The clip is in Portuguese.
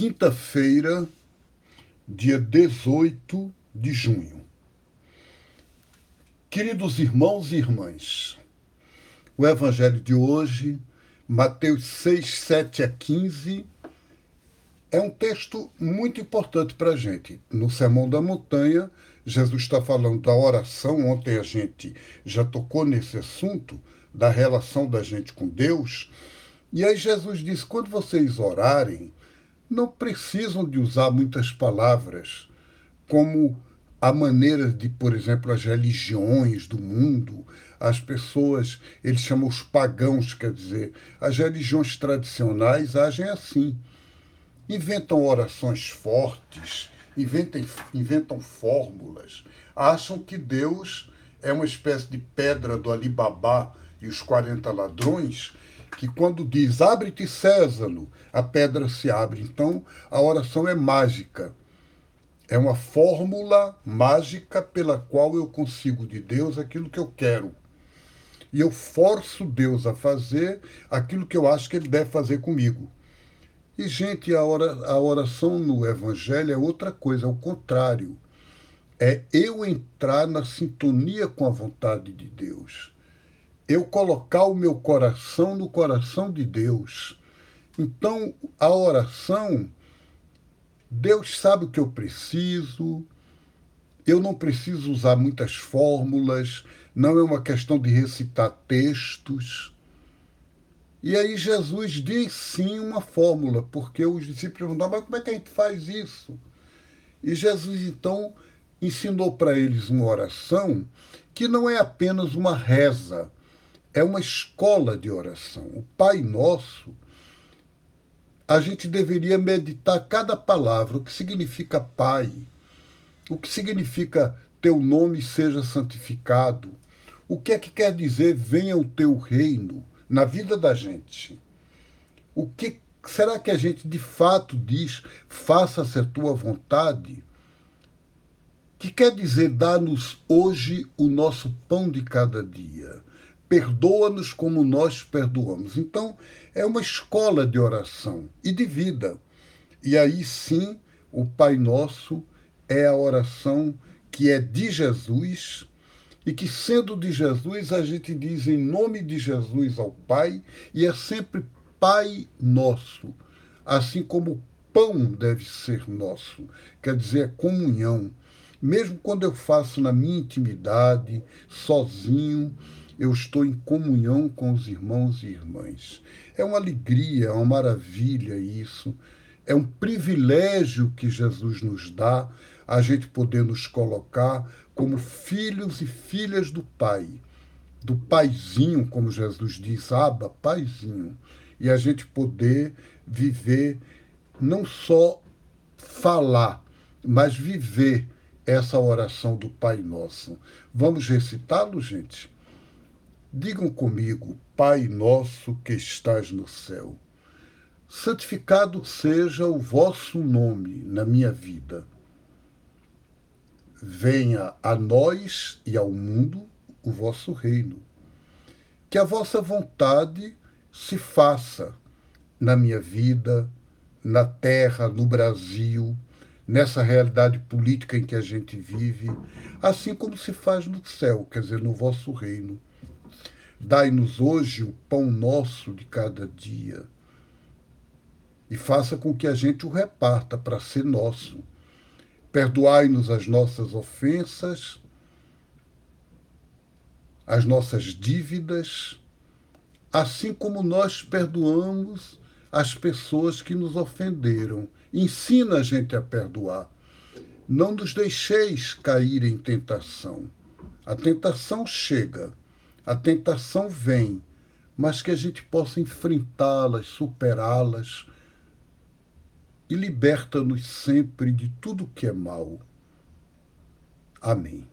quinta-feira, dia 18 de junho. Queridos irmãos e irmãs, o evangelho de hoje, Mateus 6, 7 a 15, é um texto muito importante para a gente. No Sermão da Montanha, Jesus está falando da oração. Ontem a gente já tocou nesse assunto, da relação da gente com Deus. E aí Jesus diz: quando vocês orarem, não precisam de usar muitas palavras, como a maneira de, por exemplo, as religiões do mundo, as pessoas, eles chamam os pagãos, quer dizer, as religiões tradicionais agem assim. Inventam orações fortes, inventam, inventam fórmulas, acham que Deus é uma espécie de pedra do Alibabá e os 40 ladrões, que quando diz abre-te Césaro, a pedra se abre. Então a oração é mágica. É uma fórmula mágica pela qual eu consigo de Deus aquilo que eu quero. E eu forço Deus a fazer aquilo que eu acho que ele deve fazer comigo. E, gente, a, oração no Evangelho é outra coisa, é o contrário. É eu entrar na sintonia com a vontade de Deus. Eu colocar o meu coração no coração de Deus. Então, a oração, Deus sabe o que eu preciso, eu não preciso usar muitas fórmulas, não é uma questão de recitar textos. E aí Jesus diz sim uma fórmula, porque os discípulos perguntaram, mas como é que a gente faz isso? E Jesus então ensinou para eles uma oração que não é apenas uma reza, é uma escola de oração. O Pai Nosso, a gente deveria meditar cada palavra, o que significa Pai, o que significa teu nome seja santificado, o que é que quer dizer venha o teu reino na vida da gente. O que será que a gente de fato diz, faça-se a tua vontade? Que quer dizer, dá-nos hoje o nosso pão de cada dia. Perdoa-nos como nós perdoamos. Então, é uma escola de oração e de vida. E aí sim, o Pai Nosso é a oração que é de Jesus e que, sendo de Jesus, a gente diz em nome de Jesus ao Pai, e é sempre Pai nosso, assim como o pão deve ser nosso, quer dizer, é comunhão. Mesmo quando eu faço na minha intimidade, sozinho, eu estou em comunhão com os irmãos e irmãs. É uma alegria, é uma maravilha isso. É um privilégio que Jesus nos dá a gente poder nos colocar como filhos e filhas do Pai, do Paizinho, como Jesus diz, Aba, Paizinho, e a gente poder viver, não só falar, mas viver essa oração do Pai Nosso. Vamos recitá-lo, gente? Digam comigo, Pai nosso que estás no céu, santificado seja o vosso nome na minha vida venha a nós e ao mundo o vosso reino. Que a vossa vontade se faça na minha vida, na terra, no Brasil, nessa realidade política em que a gente vive, assim como se faz no céu, quer dizer, no vosso reino. Dai-nos hoje o pão nosso de cada dia e faça com que a gente o reparta para ser nosso Perdoai-nos as nossas ofensas, as nossas dívidas, assim como nós perdoamos as pessoas que nos ofenderam. Ensina a gente a perdoar. Não nos deixeis cair em tentação. A tentação chega, a tentação vem, mas que a gente possa enfrentá-las, superá-las, e liberta-nos sempre de tudo que é mal. Amém.